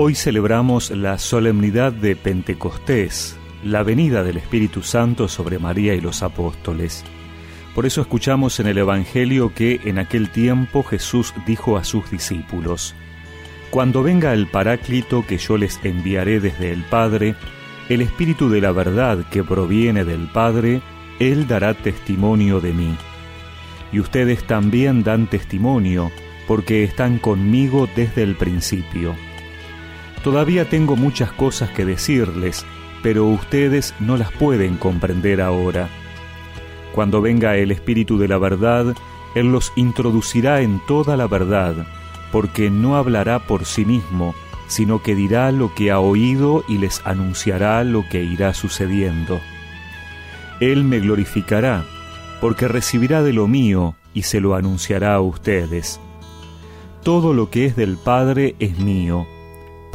Hoy celebramos la solemnidad de Pentecostés, la venida del Espíritu Santo sobre María y los apóstoles. Por eso escuchamos en el Evangelio que en aquel tiempo Jesús dijo a sus discípulos, Cuando venga el Paráclito que yo les enviaré desde el Padre, el Espíritu de la verdad que proviene del Padre, Él dará testimonio de mí. Y ustedes también dan testimonio, porque están conmigo desde el principio. Todavía tengo muchas cosas que decirles, pero ustedes no las pueden comprender ahora. Cuando venga el Espíritu de la verdad, Él los introducirá en toda la verdad, porque no hablará por sí mismo, sino que dirá lo que ha oído y les anunciará lo que irá sucediendo. Él me glorificará, porque recibirá de lo mío y se lo anunciará a ustedes. Todo lo que es del Padre es mío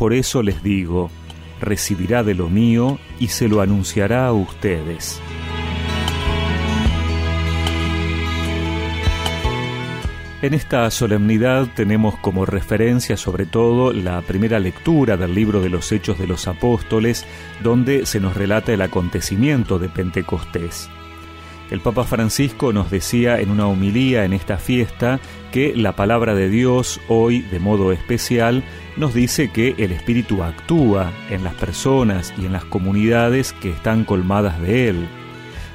por eso les digo, recibirá de lo mío y se lo anunciará a ustedes. En esta solemnidad tenemos como referencia sobre todo la primera lectura del libro de los Hechos de los Apóstoles, donde se nos relata el acontecimiento de Pentecostés. El Papa Francisco nos decía en una homilía en esta fiesta que la palabra de Dios hoy, de modo especial, nos dice que el Espíritu actúa en las personas y en las comunidades que están colmadas de Él,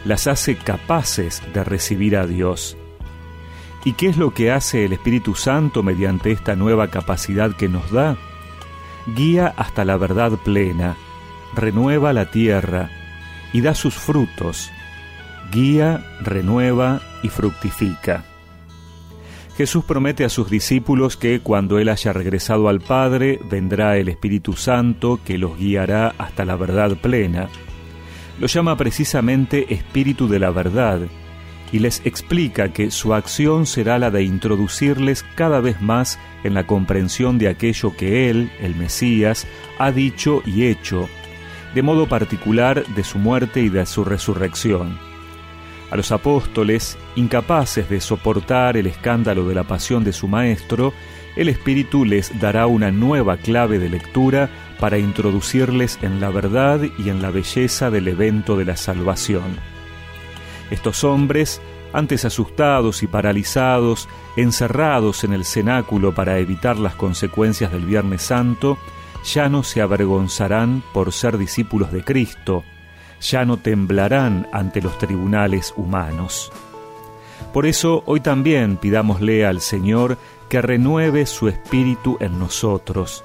las hace capaces de recibir a Dios. ¿Y qué es lo que hace el Espíritu Santo mediante esta nueva capacidad que nos da? Guía hasta la verdad plena, renueva la tierra y da sus frutos guía, renueva y fructifica. Jesús promete a sus discípulos que cuando Él haya regresado al Padre, vendrá el Espíritu Santo que los guiará hasta la verdad plena. Lo llama precisamente Espíritu de la verdad y les explica que su acción será la de introducirles cada vez más en la comprensión de aquello que Él, el Mesías, ha dicho y hecho, de modo particular de su muerte y de su resurrección. A los apóstoles, incapaces de soportar el escándalo de la pasión de su Maestro, el Espíritu les dará una nueva clave de lectura para introducirles en la verdad y en la belleza del evento de la salvación. Estos hombres, antes asustados y paralizados, encerrados en el cenáculo para evitar las consecuencias del Viernes Santo, ya no se avergonzarán por ser discípulos de Cristo, ya no temblarán ante los tribunales humanos. Por eso hoy también pidámosle al Señor que renueve su espíritu en nosotros,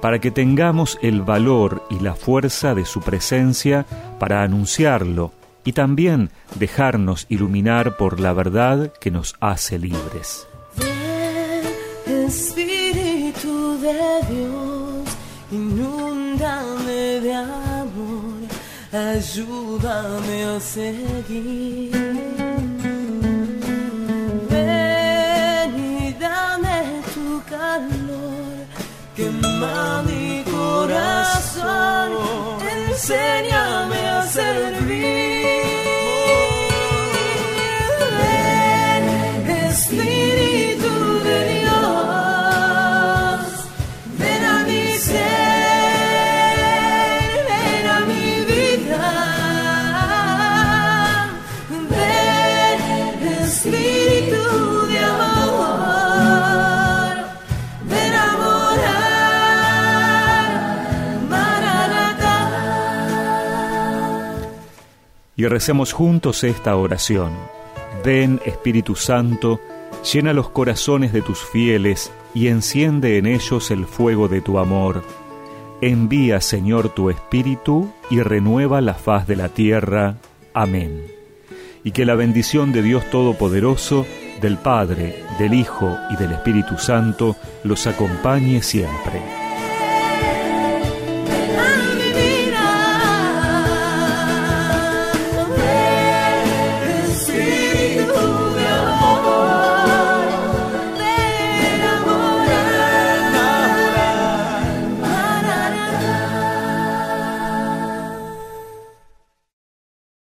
para que tengamos el valor y la fuerza de su presencia para anunciarlo y también dejarnos iluminar por la verdad que nos hace libres. Ayúdame a seguir. Ven y dame tu calor, quema mi corazón, enséñame y recemos juntos esta oración. Ven Espíritu Santo, llena los corazones de tus fieles y enciende en ellos el fuego de tu amor. Envía, Señor, tu Espíritu y renueva la faz de la tierra. Amén. Y que la bendición de Dios Todopoderoso, del Padre, del Hijo y del Espíritu Santo los acompañe siempre.